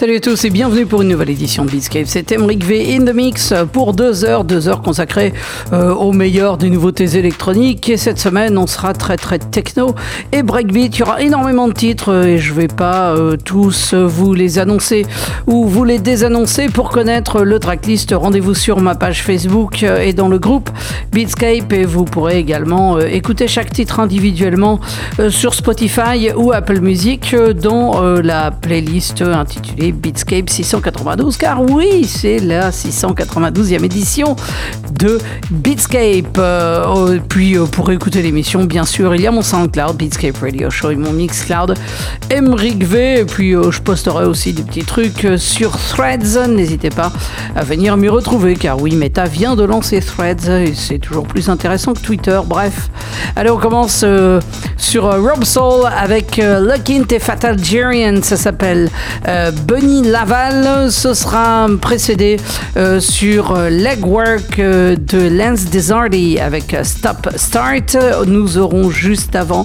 Salut à tous et bienvenue pour une nouvelle édition de Beatscape. C'est Emric V in the mix pour deux heures, deux heures consacrées euh, au des nouveautés électroniques. Et cette semaine, on sera très très techno et breakbeat. Il y aura énormément de titres et je vais pas euh, tous vous les annoncer ou vous les désannoncer. Pour connaître le tracklist, rendez-vous sur ma page Facebook et dans le groupe Beatscape et vous pourrez également euh, écouter chaque titre individuellement sur Spotify ou Apple Music dans la playlist intitulée Beatscape 692, car oui, c'est la 692e édition de Beatscape. Euh, oh, puis euh, pour écouter l'émission, bien sûr, il y a mon SoundCloud, Beatscape Radio Show et mon Mixcloud, Emric V. Et puis euh, je posterai aussi des petits trucs sur Threads. N'hésitez pas à venir m'y retrouver, car oui, Meta vient de lancer Threads et c'est toujours plus intéressant que Twitter. Bref, allez, on commence sur Rob Soul avec Lucky et Fatal Gerian. Ça s'appelle Bunny Laval. Ce sera précédé euh, sur euh, Legwork euh, de Lance Desardi avec Stop Start. Nous aurons juste avant,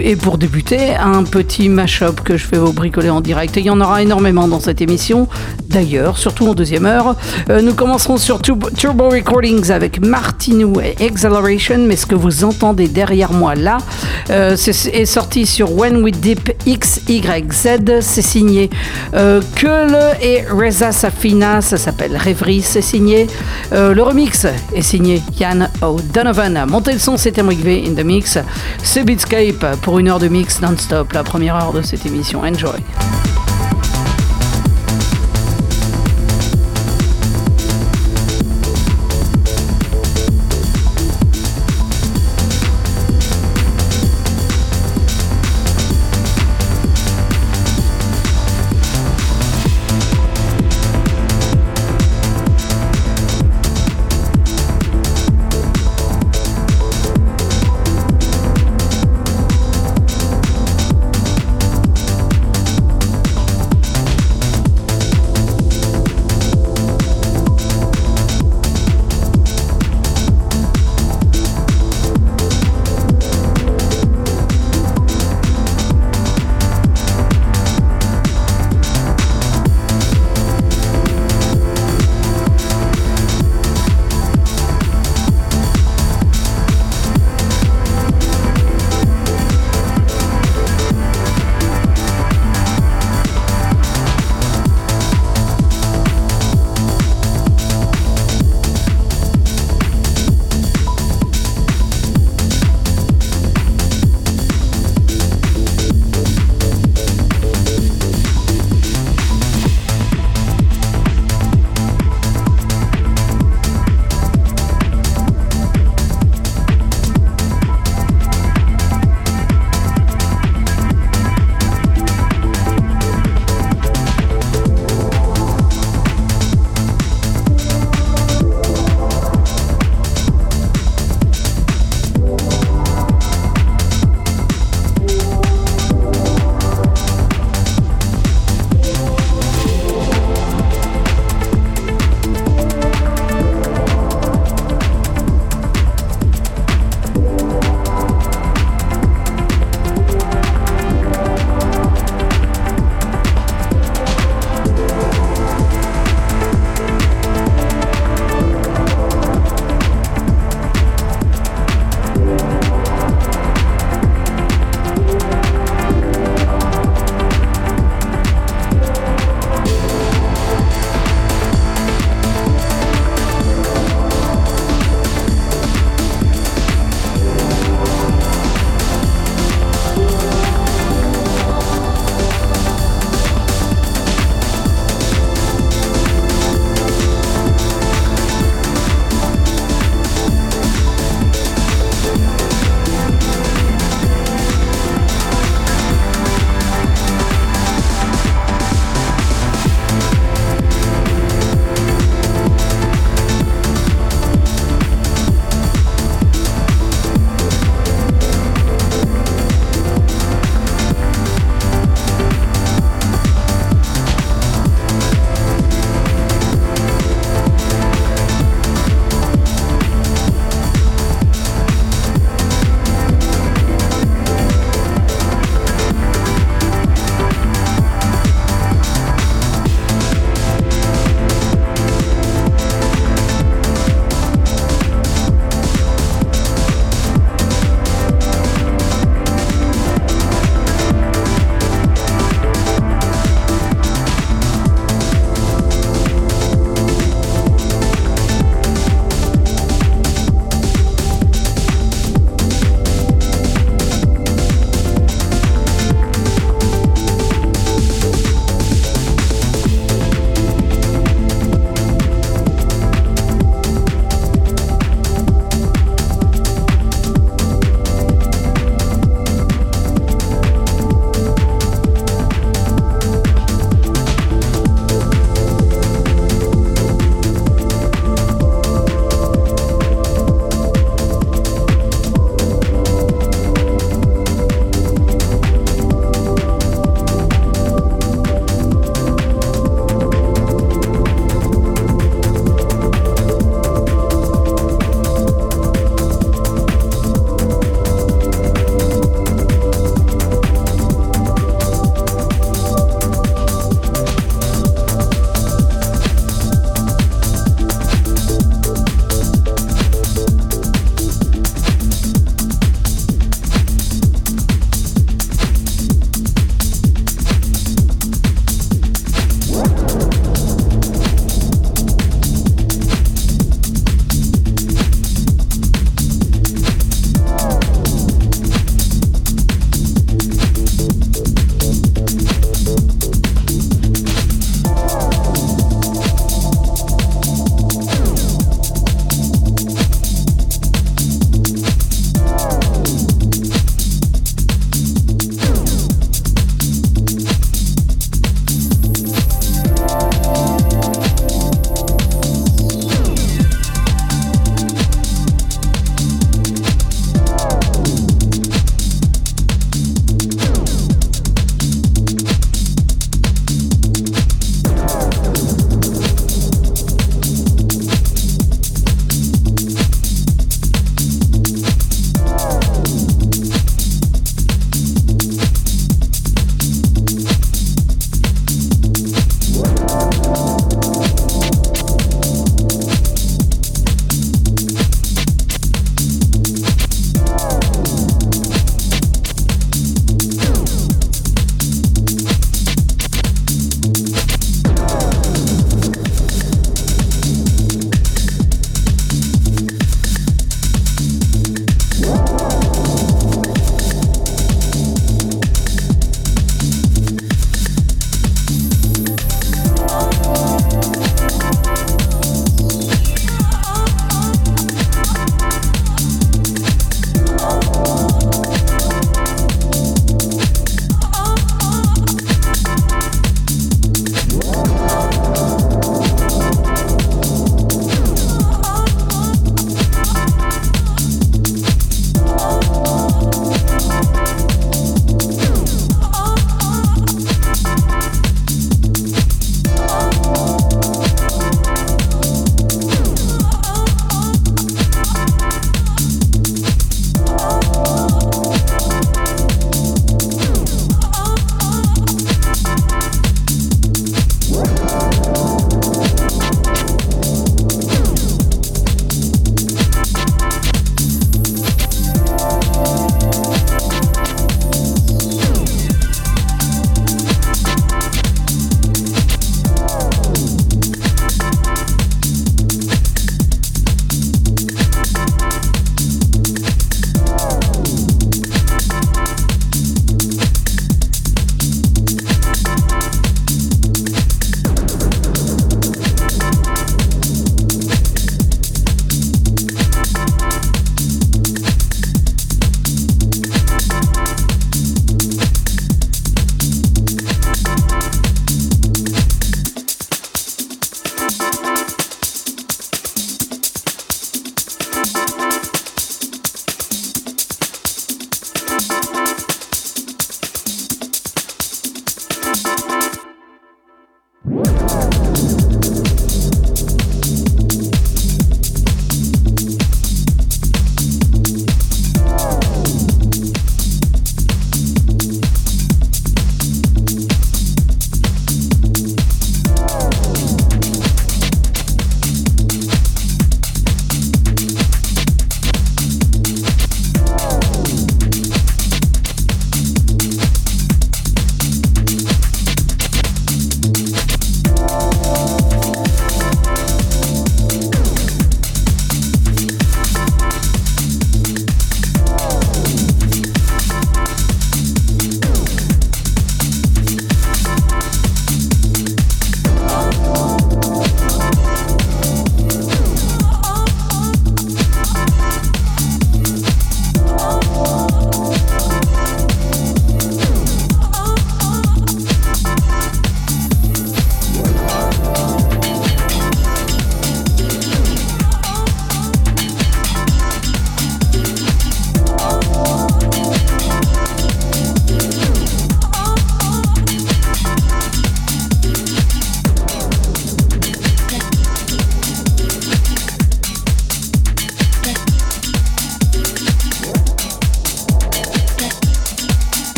et pour débuter, un petit mash-up que je vais vous bricoler en direct. Il y en aura énormément dans cette émission. D'ailleurs, surtout en deuxième heure, nous commencerons sur Turbo Recordings avec Martinou et Acceleration. Mais ce que vous entendez derrière moi là, est, sorti sur When We Dip XYZ. C'est signé euh, et Reza Safina, ça s'appelle Rêverie, c'est signé. Euh, le remix est signé Yann O'Donovan. Montez le son, c'est Emric V in the mix. C'est Beatscape pour une heure de mix non-stop, la première heure de cette émission. Enjoy!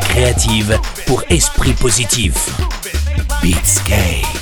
Créative pour esprit positif. Beatscape.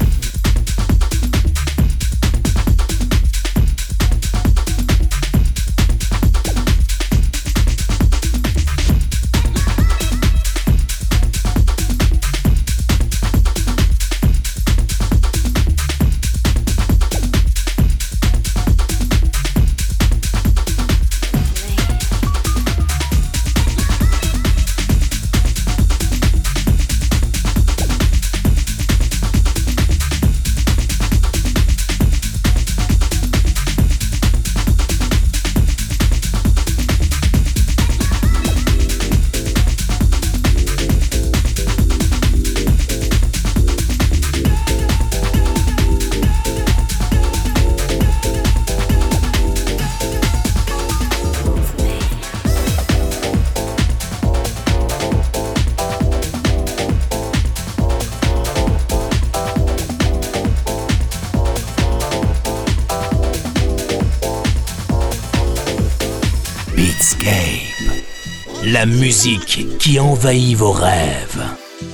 La musique qui envahit vos rêves.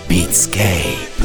Beatscape.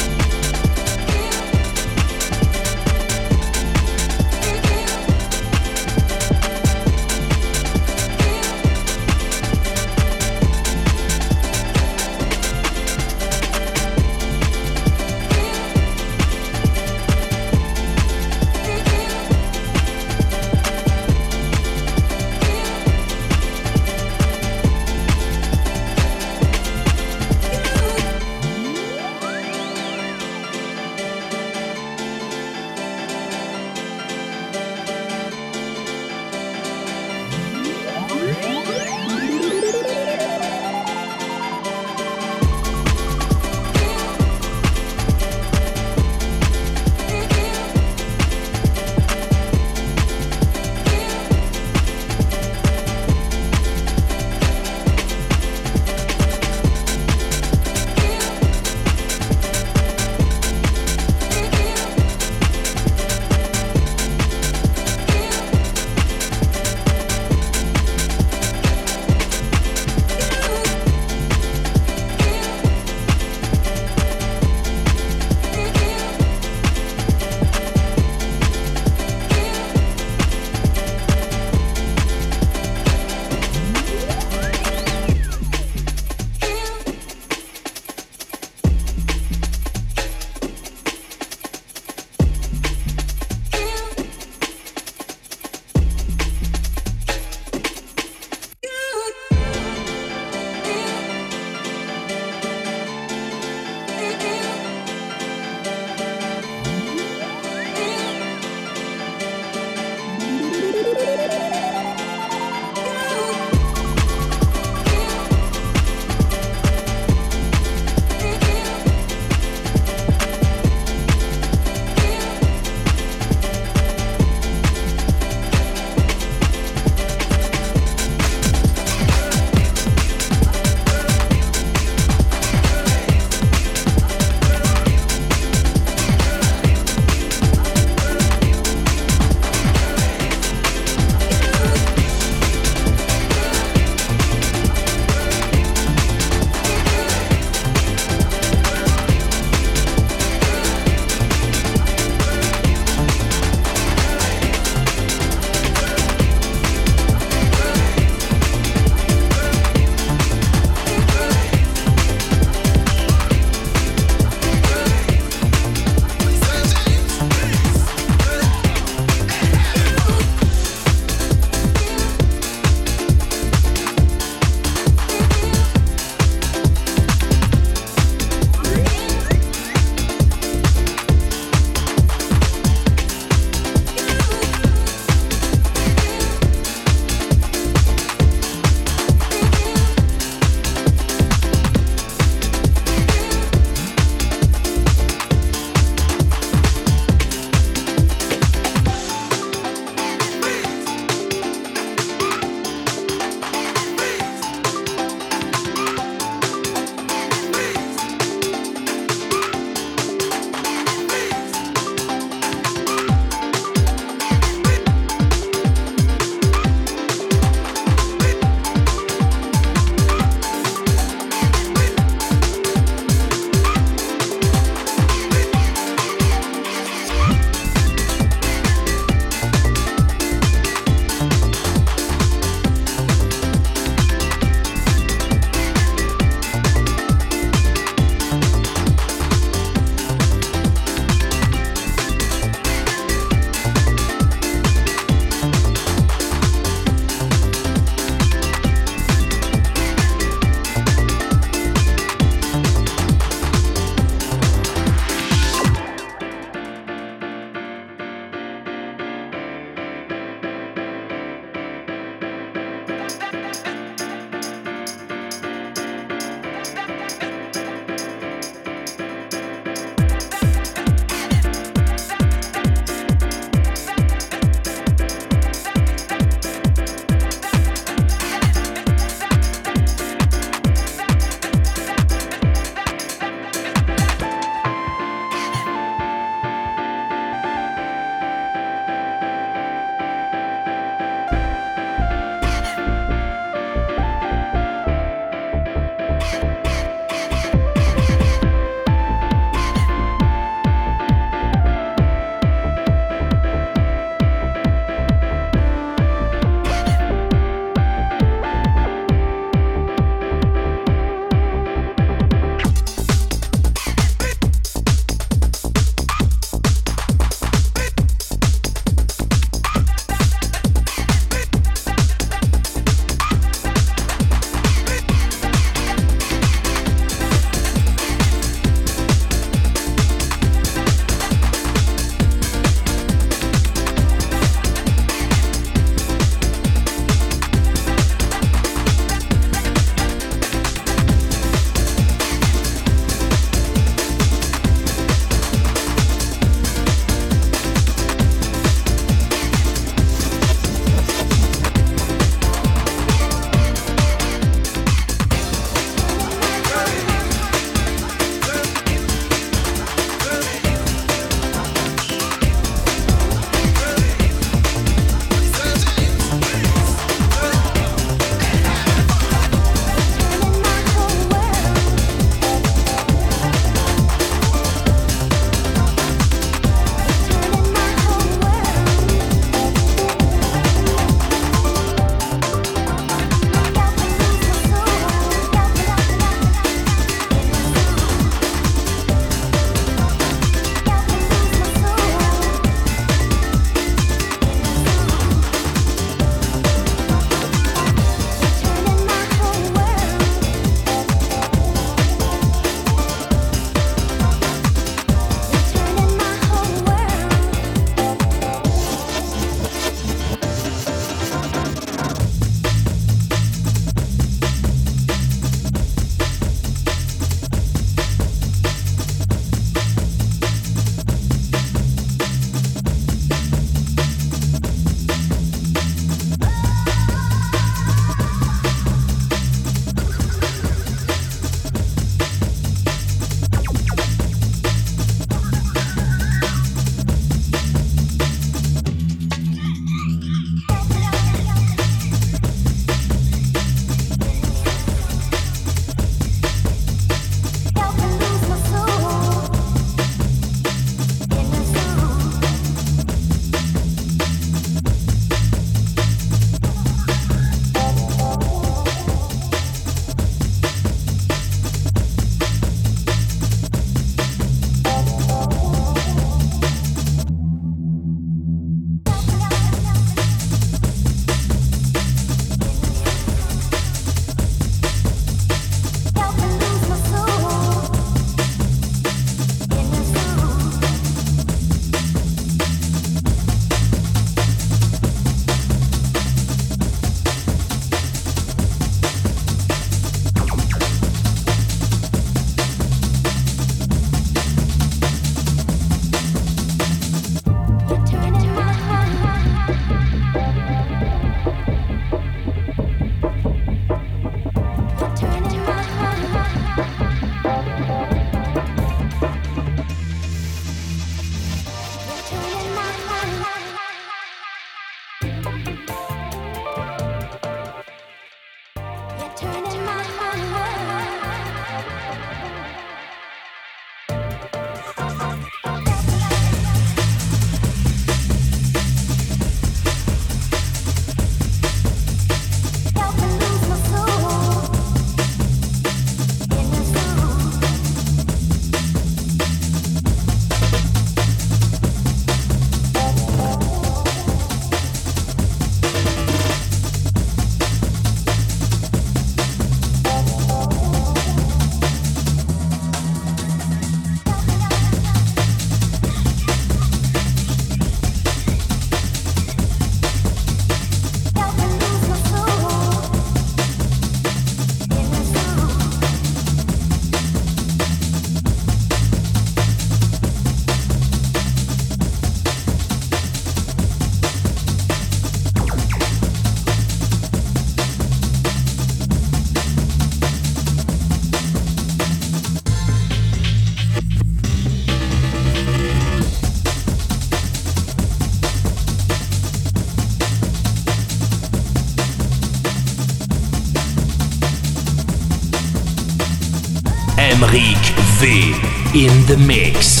In the mix.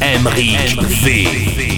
Emric V.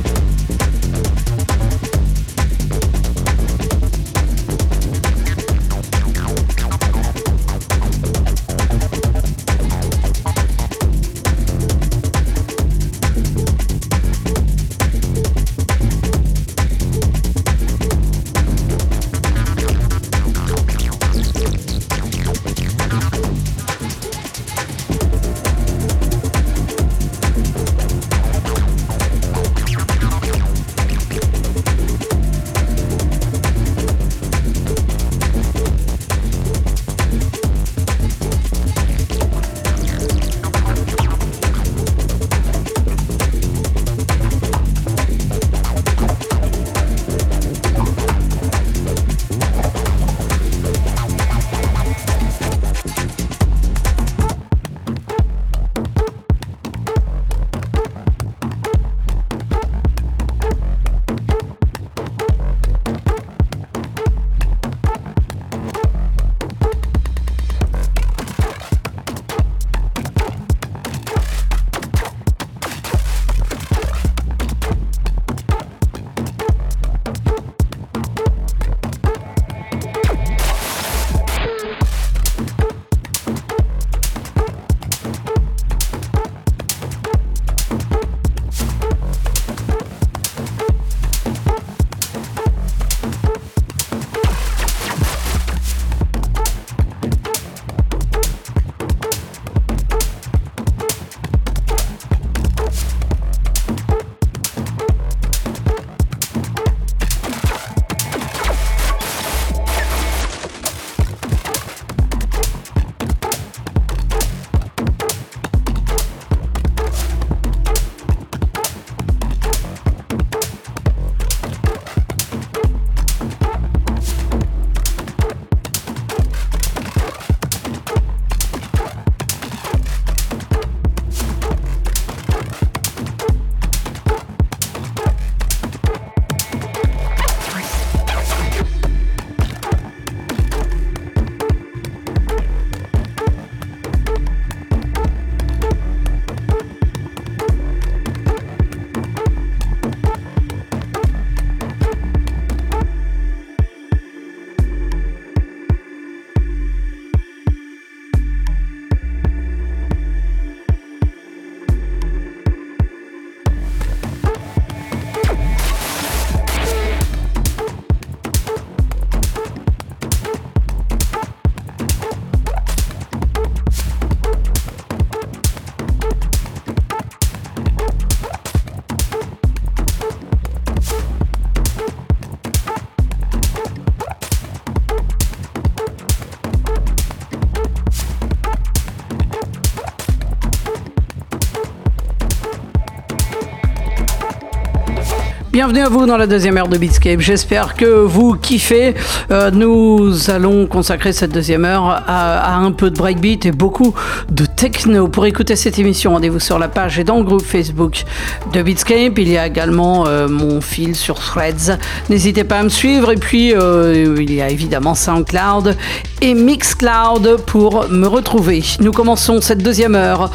Bienvenue à vous dans la deuxième heure de Beatscape. J'espère que vous kiffez. Euh, nous allons consacrer cette deuxième heure à, un peu de breakbeat et beaucoup de techno. Pour écouter cette émission, rendez-vous sur la page et dans le groupe Facebook de Beatscape. Il y a également euh, mon fil sur Threads. N'hésitez pas à me suivre. Et puis, euh, il y a évidemment SoundCloud et Mixcloud pour me retrouver. Nous commençons cette deuxième heure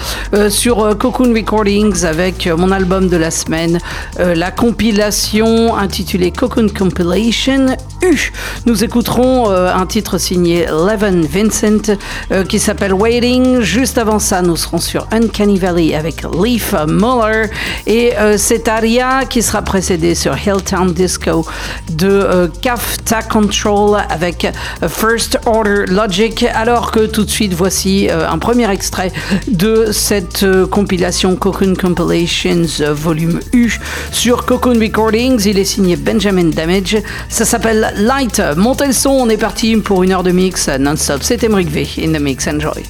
sur Cocoon Recordings avec mon album de la semaine, la compilation intitulée Cocoon Compilation Nous écouterons euh, un titre signé Levin Vincent euh, qui s'appelle Waiting. Juste avant ça, nous serons sur Uncanny Valley avec Leaf Muller et euh, c'est Aria qui sera précédée sur Hilltown Disco de Kafta Control avec First Order Logic. Alors que tout de suite, voici un premier extrait de cette compilation Cocoon Compilations volume U sur Cocoon il est signé Benjamin Damage. Ça s'appelle Light. Montez le son, on est parti pour une heure de mix non-stop. C'est Emric V in the mix. Enjoy.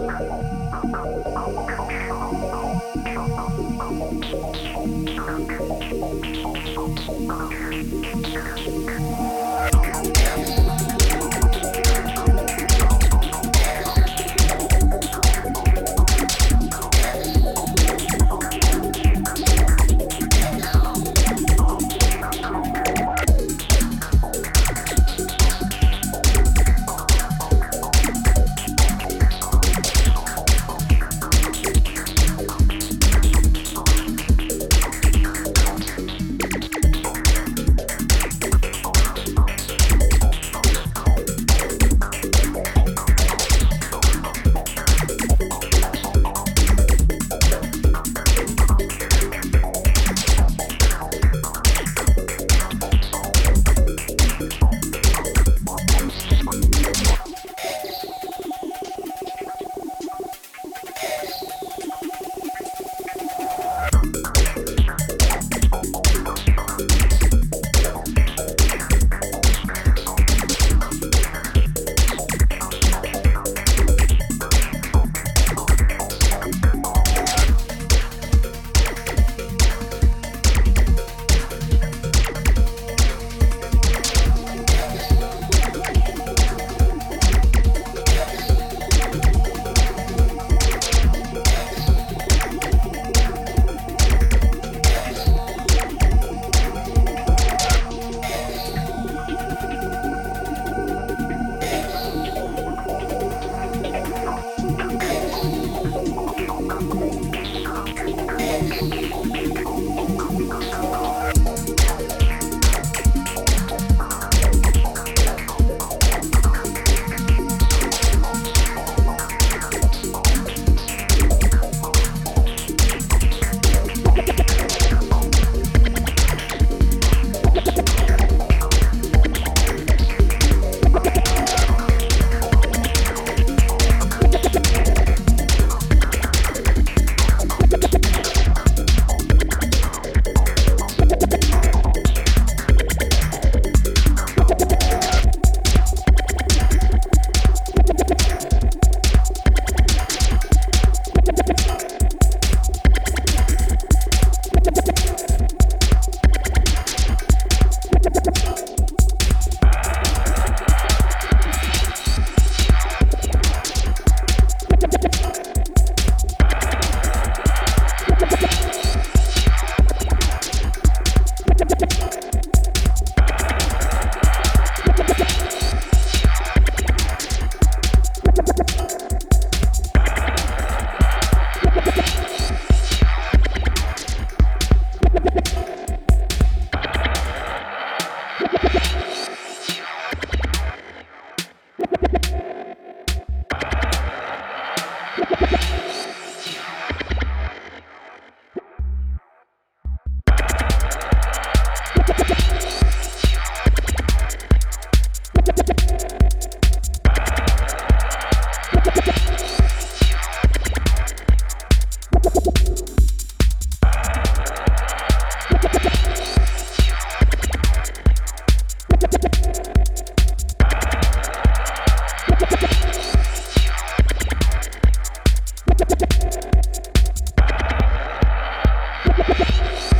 Thank you. Yeah.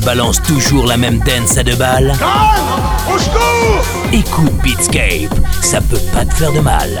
Balance toujours la même dance à deux balles Écoute Beatscape, ça peut pas te faire de mal.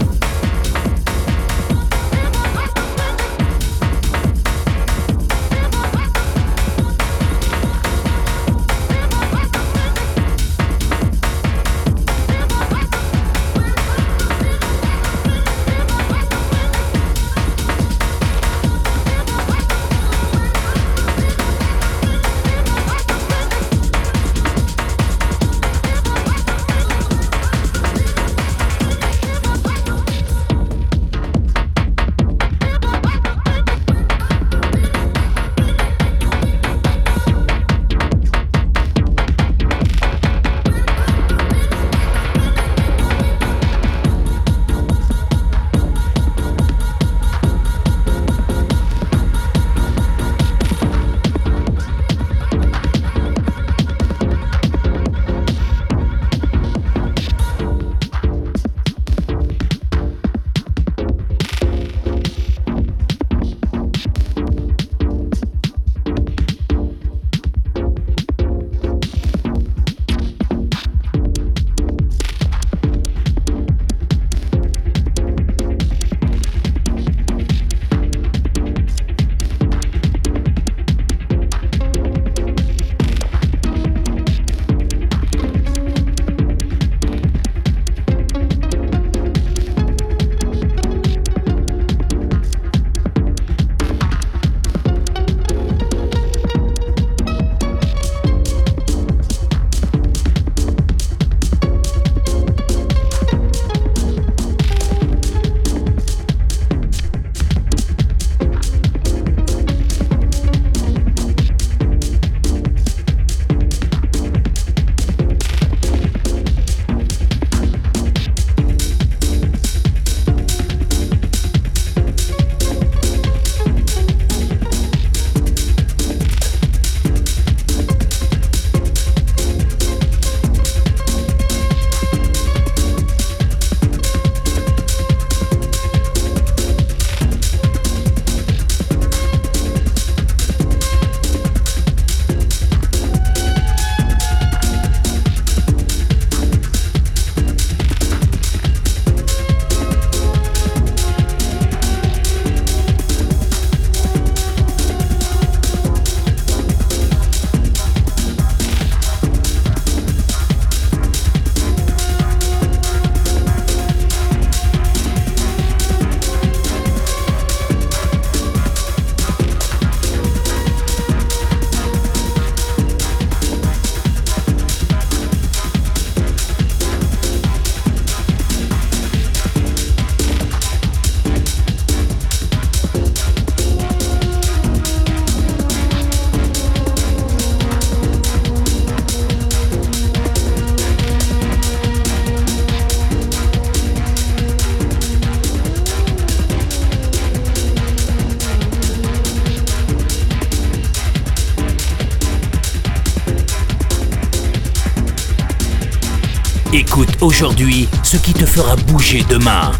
Aujourd'hui ce qui te fera bouger demain.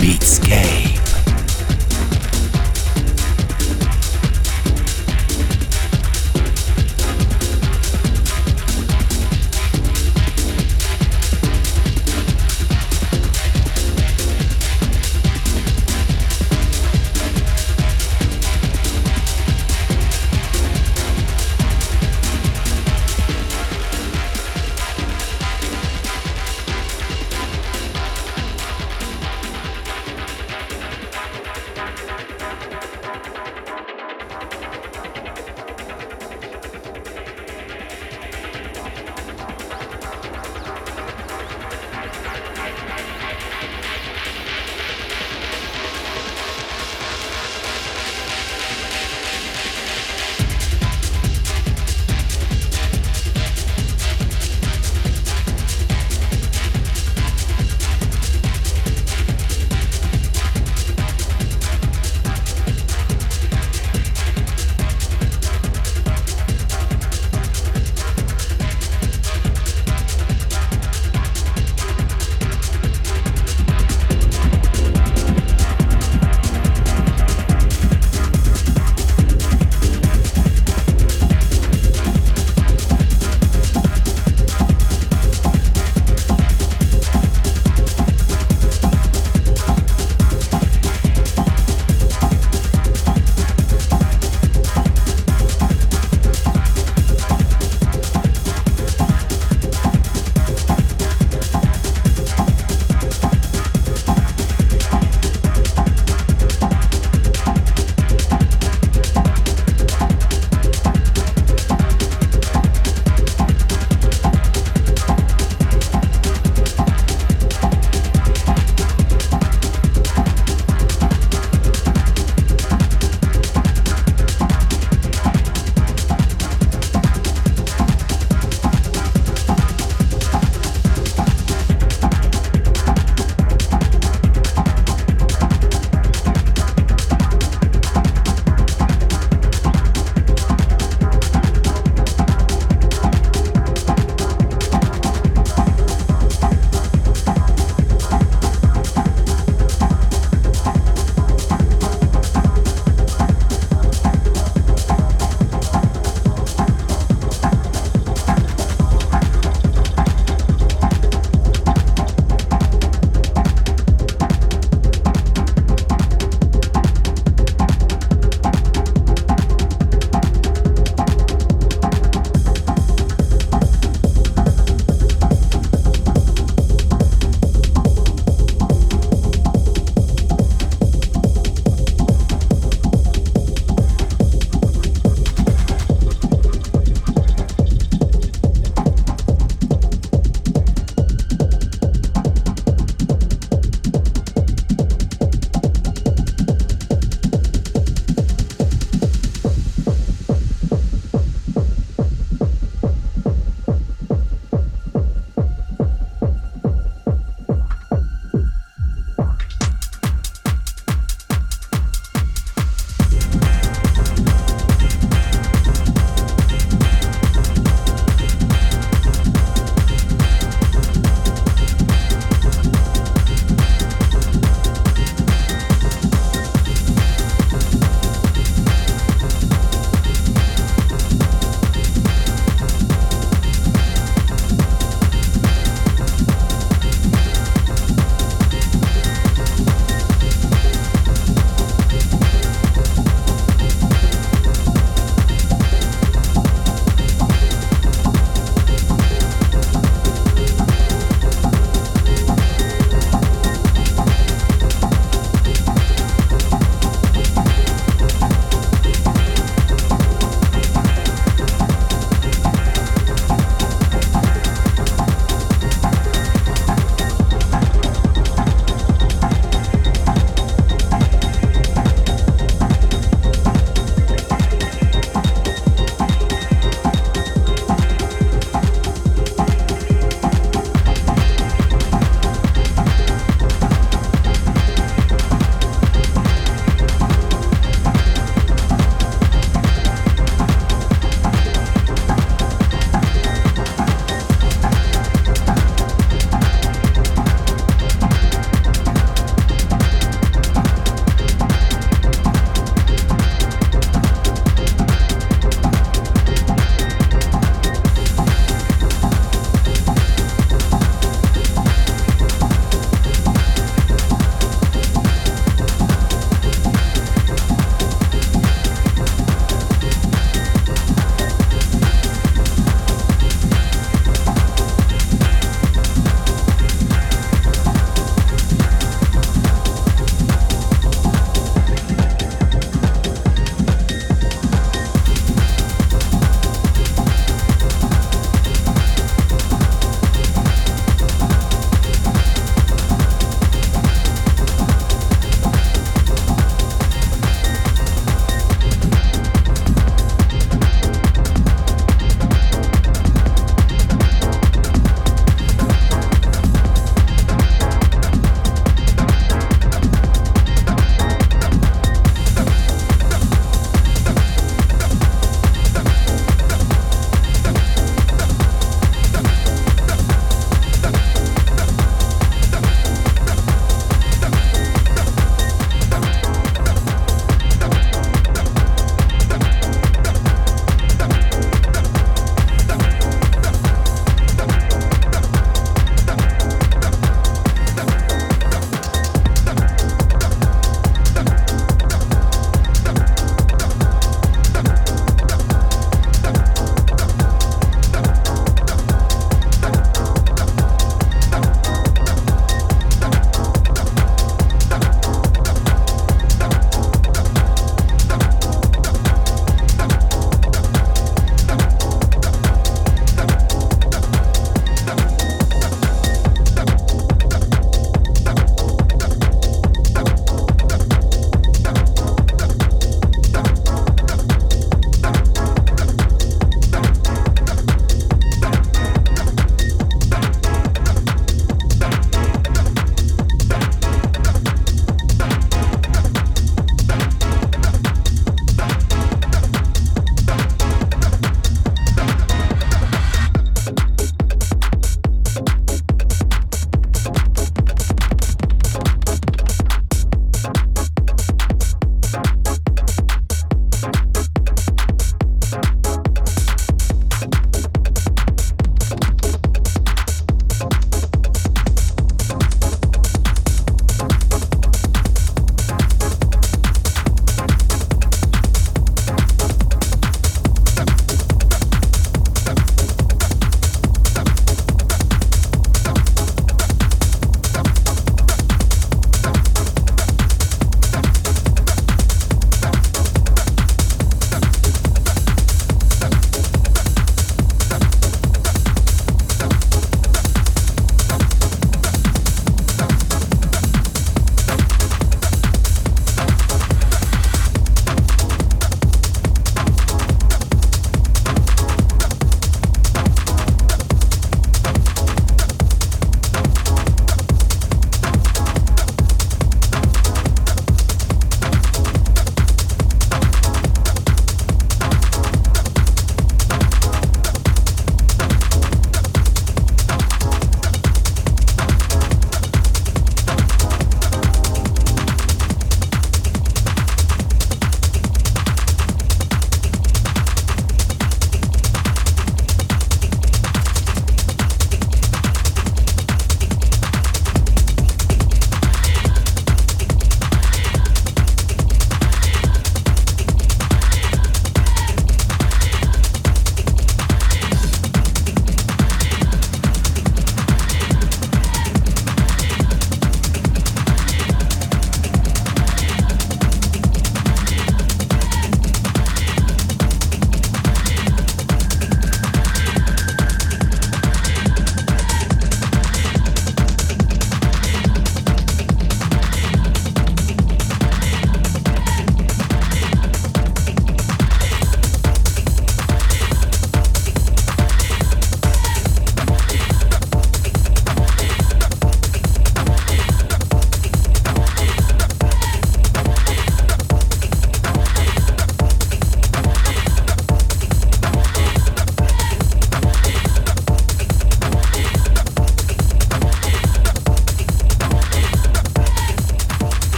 Beatscape.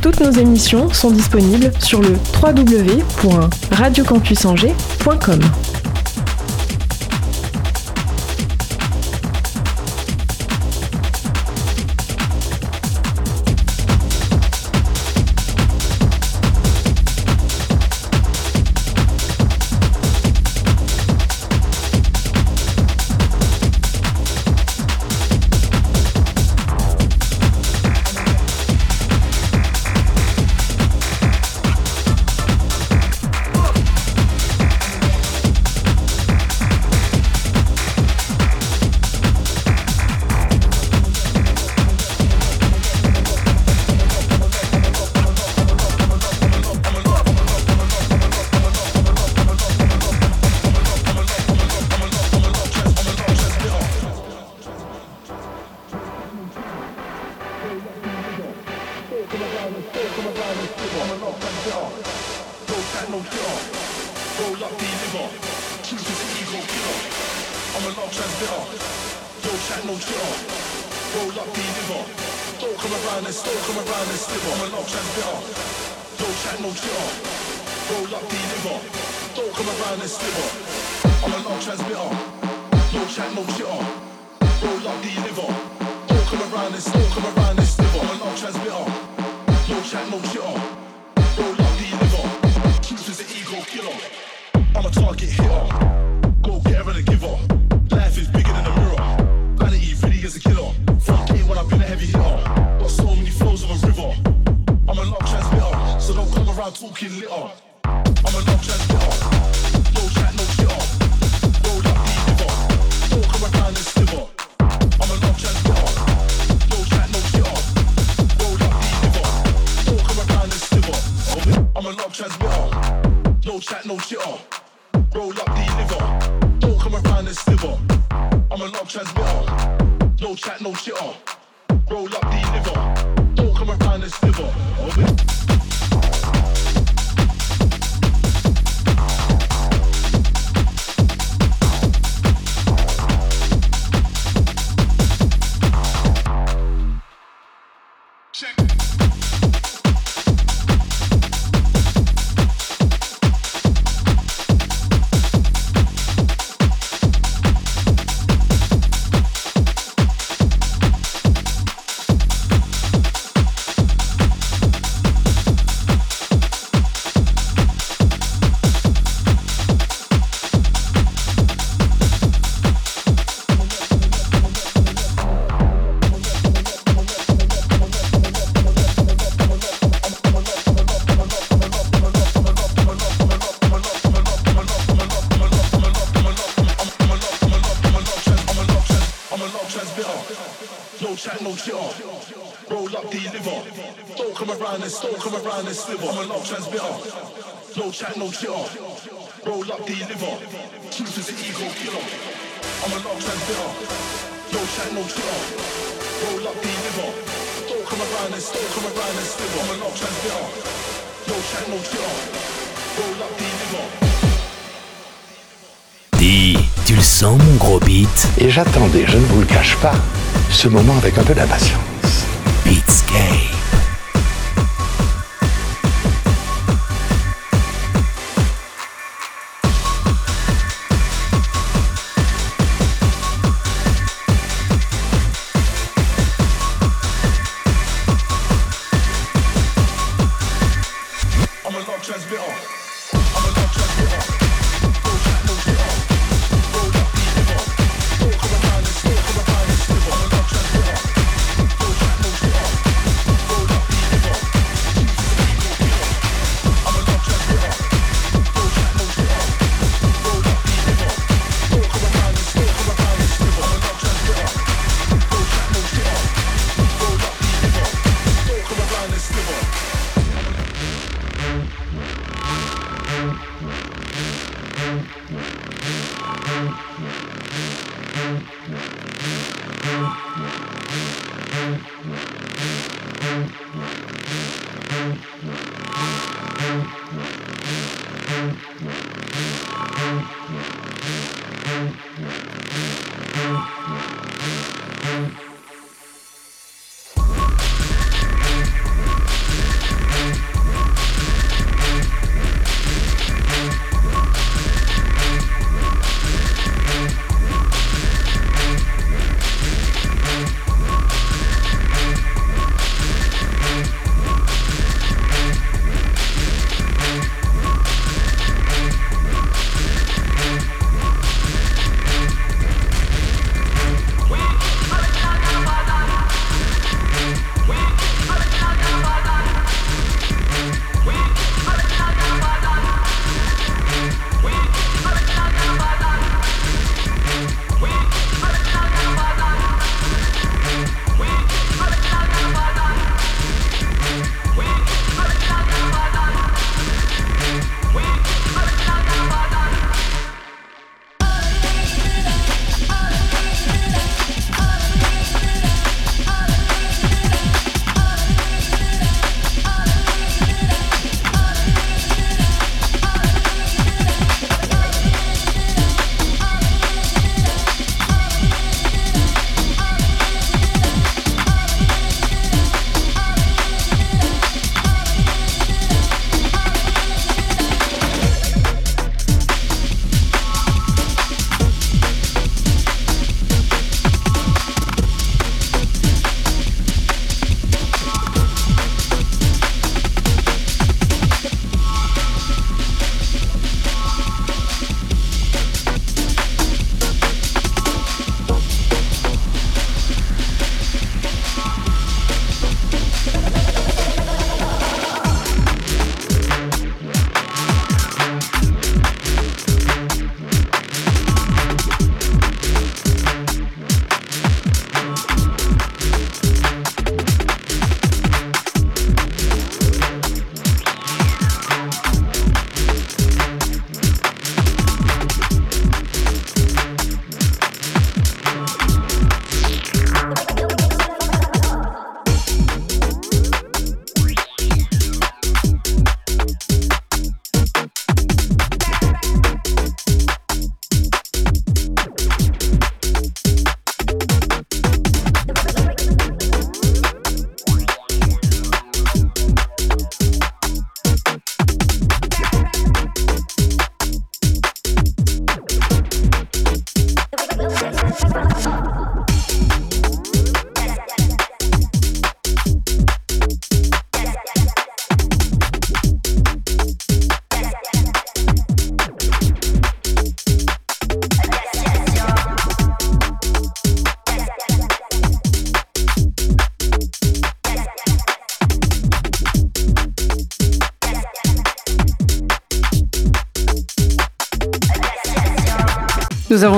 Toutes nos émissions sont disponibles sur le www.radiocampusangers.com. Et j'attendais, je ne vous le cache pas, ce moment avec un peu d'impatience. Beatscape.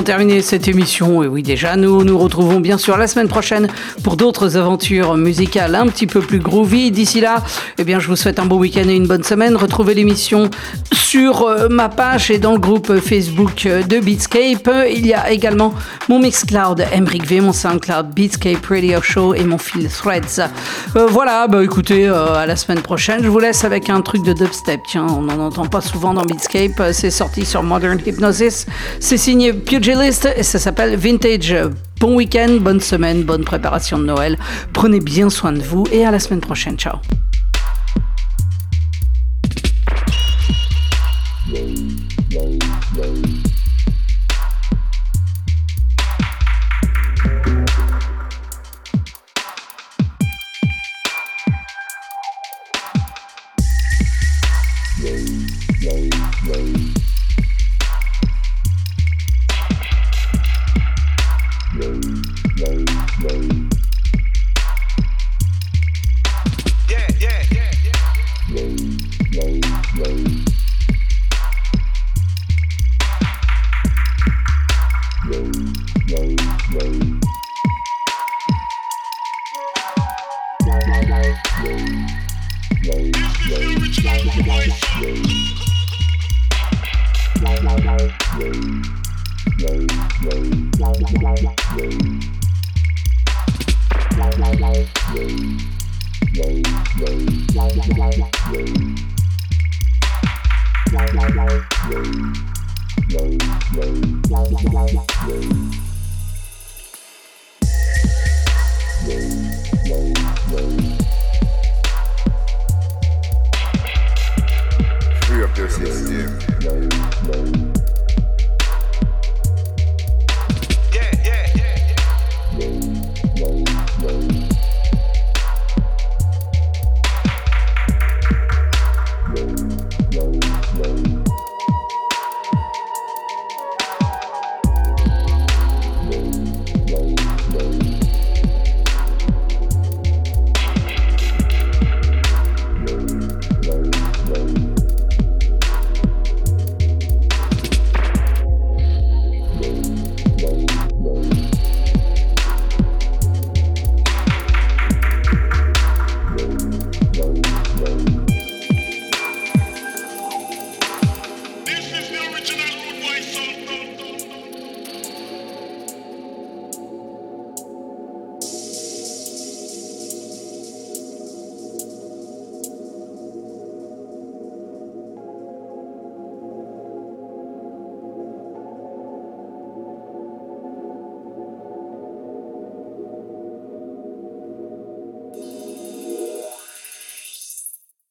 Avons terminé cette émission, et oui déjà, nous nous retrouvons bien sûr la semaine prochaine pour d'autres aventures musicales un petit peu plus groovy. D'ici là, eh bien, je vous souhaite un bon week-end et une bonne semaine. Retrouvez l'émission sur euh, ma page et dans le groupe Facebook de Beatscape. Il y a également mon Mixcloud Emric V, mon Soundcloud Beatscape Radio Show et mon fil Threads. Euh, voilà, bah écoutez, euh, à la semaine prochaine. Je vous laisse avec un truc de dubstep. Tiens, on n'en entend pas souvent dans Beatscape. C'est sorti sur Modern Hypnosis. C'est signé Pugilist et ça s'appelle Vintage. Bon week-end, bonne semaine, bonne préparation de Noël. Prenez bien soin de vous et à la semaine prochaine. Ciao.